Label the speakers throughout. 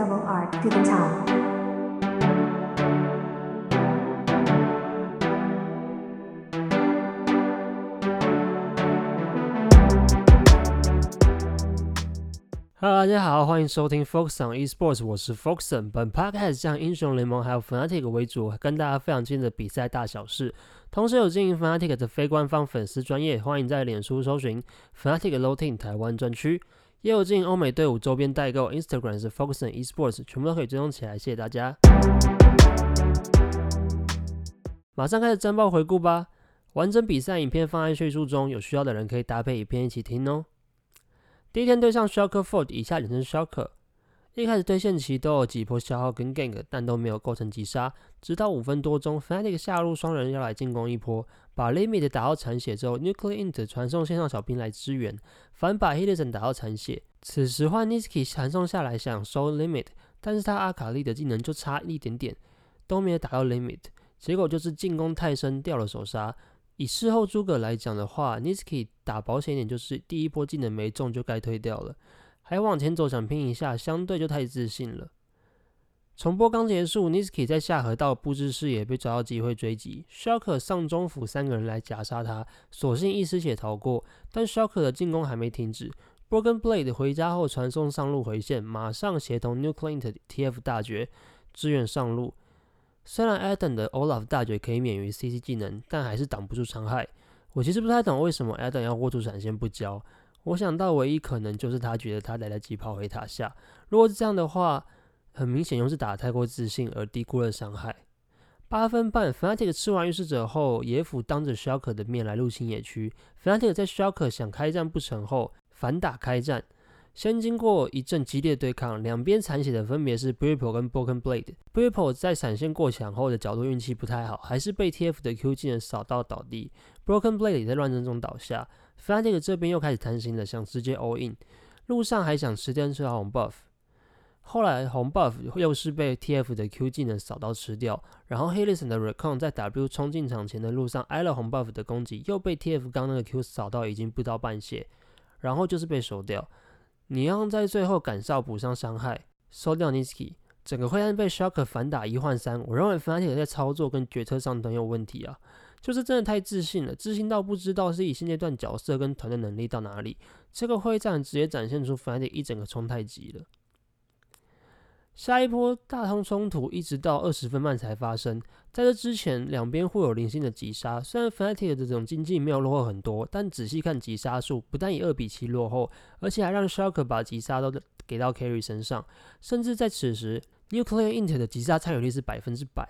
Speaker 1: Hello，大家好，欢迎收听 Foxon Esports，我是 Foxon。本 podcast 将英雄联盟还有 Fnatic 为主，跟大家分享近的比赛大小事。同时有经营 Fnatic 的非官方粉丝专业，欢迎在脸书搜寻 Fnatic Low Team 台湾专区。也有经营欧美队伍周边代购，Instagram 是 Focus on Esports，全部都可以追踪起来。谢谢大家。马上开始战报回顾吧。完整比赛影片放在叙述中，有需要的人可以搭配影片一起听哦。第一天对上 Shocker Ford，以下简称 Shocker。一开始对线期都有几波消耗跟 gank，但都没有构成击杀。直到五分多钟，Fnatic 下路双人要来进攻一波，把 Limit 打到残血之后，Nuclear Int 传送线上小兵来支援，反把 h i l i s o n 打到残血。此时换 Niski 传送下来想收 Limit，但是他阿卡丽的技能就差一点点，都没有打到 Limit，结果就是进攻太深掉了手杀。以事后诸葛来讲的话，Niski 打保险点，就是第一波技能没中就该推掉了，还往前走想拼一下，相对就太自信了。重播刚结束，Niski 在下河道布置视野，被抓到机会追击，Shocker 上中府三个人来夹杀他，所幸一丝血逃过，但 Shocker 的进攻还没停止，Broken Blade 回家后传送上路回线，马上协同 Nuclear TF 大绝支援上路。虽然 Adam 的 Olaf 大绝可以免于 CC 技能，但还是挡不住伤害。我其实不太懂为什么 Adam 要握住闪现不交。我想到唯一可能就是他觉得他来得及跑回塔下。如果是这样的话，很明显又是打得太过自信而低估了伤害。八分半，Fnatic 吃完预示者后，野辅当着 Shocker 的面来入侵野区。Fnatic 在 Shocker 想开战不成后，反打开战。先经过一阵激烈对抗，两边残血的分别是 Bripple 跟 Broken Blade。Bripple 在闪现过墙后的角度运气不太好，还是被 TF 的 Q 技能扫到倒地。Broken Blade 也在乱战中倒下。Fnatic 这边又开始贪心了，想直接 all in。路上还想吃掉吃红 buff，后来红 buff 又是被 TF 的 Q 技能扫到吃掉，然后 h i l i s o n 的 Recon 在 W 冲进场前的路上挨了红 buff 的攻击，又被 TF 刚那个 Q 扫到已经不到半血，然后就是被收掉。你要在最后赶上补上伤害，收掉 Niski，整个会战被 Shocker 反打一换三。我认为 Fnatic 在操作跟决策上都有问题啊，就是真的太自信了，自信到不知道是以现阶段角色跟团队能力到哪里。这个会战直接展现出 Fnatic 一整个冲太极了。下一波大通冲突一直到二十分半才发生，在这之前两边互有零星的击杀，虽然 Fnatic 的这种经济没有落后很多，但仔细看击杀数，不但以二比七落后，而且还让 Shocker 把击杀都给到 Carry 身上，甚至在此时 Nuclear Int 的击杀参与率是百分之百，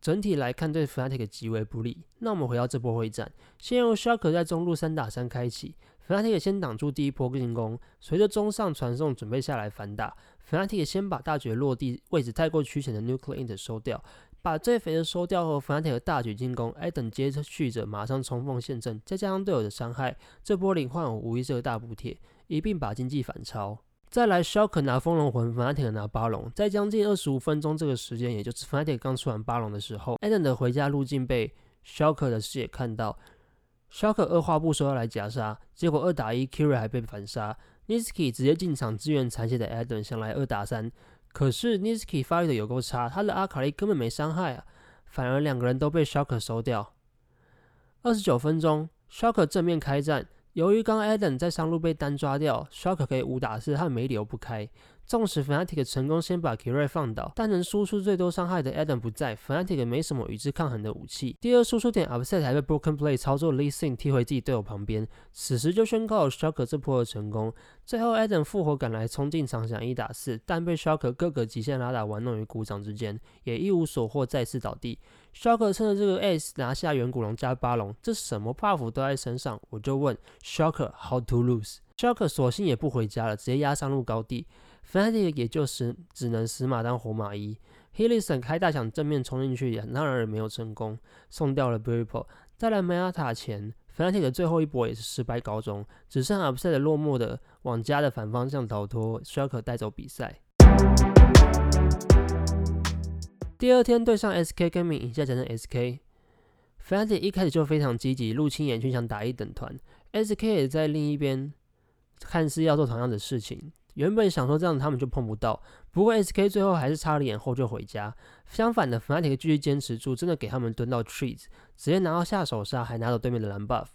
Speaker 1: 整体来看对 Fnatic 极为不利。那我们回到这波会战，先由 Shocker 在中路三打三开启，Fnatic 先挡住第一波进攻，随着中上传送准备下来反打。Fnatic 先把大绝落地位置太过曲险的 Nuclear Int 收掉，把最肥的收掉后，Fnatic 大举进攻，Eden 接续着马上冲锋陷阵，再加上队友的伤害，这波零换五无疑是个大补贴，一并把经济反超。再来 Shocker 拿风龙魂，Fnatic 拿巴龙，在将近二十五分钟这个时间，也就是 Fnatic 刚出完巴龙的时候，Eden 的回家路径被 Shocker 的视野看到，Shocker 二话不说要来夹杀，结果二打一 k i r i 还被反杀。Niski 直接进场支援残血的 Adam，想来二打三，可是 Niski 发育的有够差，他的阿卡丽根本没伤害啊，反而两个人都被 Shocker 收掉。二十九分钟，Shocker 正面开战，由于刚 Adam 在上路被单抓掉，Shark 可以五打四，他没理由不开。纵使 Fnatic 成功先把 Kiri 放倒，但能输出最多伤害的 Adam 不在，Fnatic 没什么与之抗衡的武器。第二输出点 Upset 还被 Broken Blade 操作 Lee Sin 踢回自己队友旁边，此时就宣告了 Shocker 这波的成功。最后 Adam 复活赶来冲进场想一打四，但被 Shocker 各个极限拉打玩弄于股掌之间，也一无所获，再次倒地。Shocker 趁着这个 Ace 拿下远古龙加巴龙，这什么 buff 都在身上，我就问 Shocker How to lose？Shocker 索性也不回家了，直接压上路高地。Fnatic 也就是只能死马当活马医 h i l i s o n 开大想正面冲进去，也当然也没有成功，送掉了 Bripple。再来 Meta 前，Fnatic 的最后一波也是失败告终，只剩 Upset 落寞的往家的反方向逃脱，Shocker 带走比赛。第二天对上 SK Gaming，以下讲成 SK，Fnatic 一开始就非常积极，入侵野区想打一等团，SK 也在另一边看似要做同样的事情。原本想说这样子他们就碰不到，不过 SK 最后还是插了眼后就回家。相反的，Fnatic 继续坚持住，真的给他们蹲到 trees，直接拿到下手杀，还拿到对面的蓝 buff。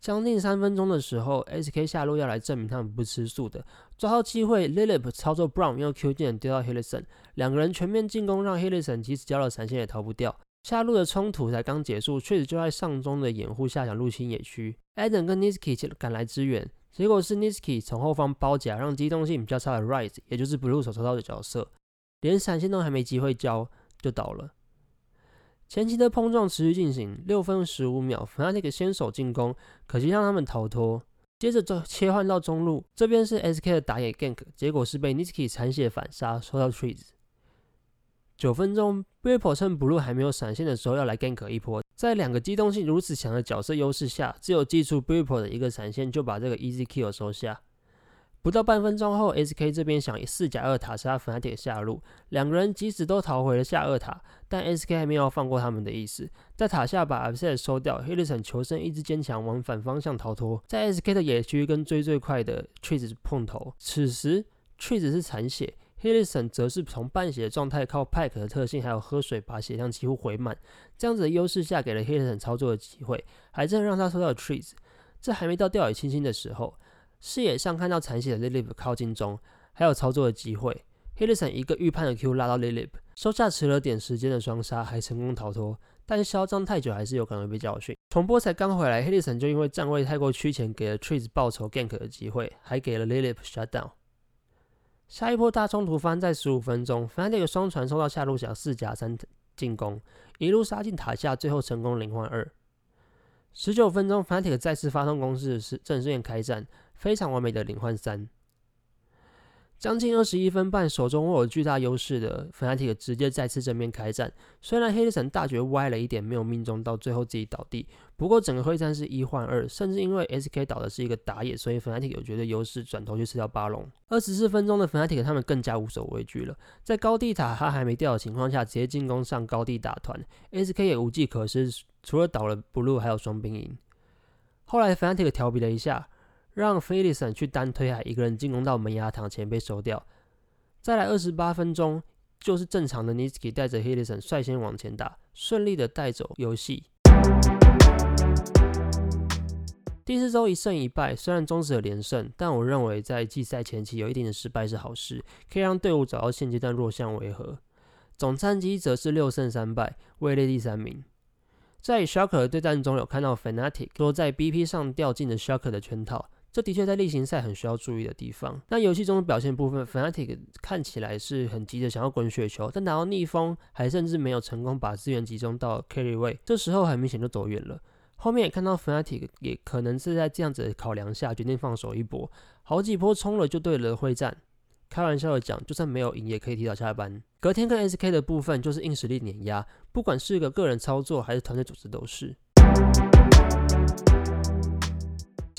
Speaker 1: 将近三分钟的时候，SK 下路要来证明他们不吃素的，抓到机会，Lilip 操作 Brown 用 Q 键丢到 h i l l i s o n 两个人全面进攻，让 h i l l i s o n 即使交了闪现也逃不掉。下路的冲突才刚结束，确实就在上中的掩护下想入侵野区，Eden 跟 Niski 赶来支援，结果是 Niski 从后方包夹，让机动性比较差的 Rise，也就是 Blue 所抽到的角色，连闪现都还没机会交就倒了。前期的碰撞持续进行，六分十五秒，Fnatic 先手进攻，可惜让他们逃脱。接着就切换到中路，这边是 SK 的打野 Gank，结果是被 Niski 残血反杀，收到 Trees。九分钟，Ripple 趁 Blue 还没有闪现的时候要来 Gank 一波，在两个机动性如此强的角色优势下，只有记住 Ripple 的一个闪现就把这个 Easy Kill 收下。不到半分钟后，SK 这边想以四甲二塔杀 Fnatic 下路，两个人即使都逃回了下二塔，但 SK 还没有放过他们的意思，在塔下把 Upset 收掉 h i l l i s o n 求生意志坚强，往反方向逃脱，在 SK 的野区跟追最快的 Trees 碰头，此时 Trees 是残血 h i l l i s o n 则是从半血的状态靠 Pack 的特性还有喝水把血量几乎回满，这样子的优势下给了 h i l l i s o n 操作的机会，还真让他收到了 Trees，这还没到掉以轻心的时候。视野上看到残血的 Lilip 靠近中，还有操作的机会。h i l l i s o n 一个预判的 Q 拉到 Lilip，收下迟了点时间的双杀，还成功逃脱。但嚣张太久还是有可能被教训。重播才刚回来 h i l l i s o n 就因为站位太过趋前，给了 Trees 报仇 Gank 的机会，还给了 Lilip shutdown。下一波大冲突发生在十五分钟，Fnatic 双传收到下路小四甲三进攻，一路杀进塔下，最后成功零换二。十九分钟，Fnatic 再次发动攻势，是正式开战。非常完美的零换三，将近二十一分半，手中握有巨大优势的 Fnatic 直接再次正面开战。虽然黑神大绝歪了一点，没有命中到，最后自己倒地。不过整个会战是一换二，甚至因为 SK 倒的是一个打野，所以 Fnatic 有绝对优势，转头去吃掉巴龙。二十四分钟的 Fnatic 他们更加无所畏惧了，在高地塔他还没掉的情况下，直接进攻上高地打团，SK 也无计可施，除了倒了 Blue 还有双兵营。后来 Fnatic 调皮了一下。让菲利森去单推海，一个人进攻到门牙塔前被收掉。再来二十八分钟，就是正常的 Niski 带着 h i l l i s o n 率先往前打，顺利的带走游戏。第四周一胜一败，虽然终止了连胜，但我认为在季赛前期有一定的失败是好事，可以让队伍找到现阶段弱项为何。总战绩则是六胜三败，位列第三名。在 Shark 的对战中，有看到 Fnatic 说在 BP 上掉进了 Shark 的圈套。这的确在例行赛很需要注意的地方。那游戏中的表现部分，Fnatic 看起来是很急着想要滚雪球，但拿到逆风，还甚至没有成功把资源集中到 carry 位，这时候很明显就走远了。后面也看到 Fnatic 也可能是在这样子的考量下决定放手一搏，好几波冲了就对了会战。开玩笑的讲，就算没有赢也可以提早下班。隔天跟 SK 的部分就是硬实力碾压，不管是个个人操作还是团队组织都是。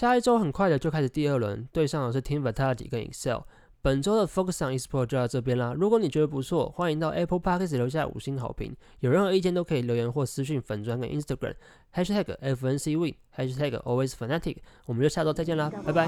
Speaker 1: 下一周很快的就开始第二轮，对上的是 Team Vitality 跟 Excel。本周的 Focus on Esport 就到这边啦。如果你觉得不错，欢迎到 Apple Podcast 留下五星好评。有任何意见都可以留言或私信粉专跟 Instagram Hashtag FNCWin Hashtag AlwaysFanatic。我们就下周再见啦，拜拜。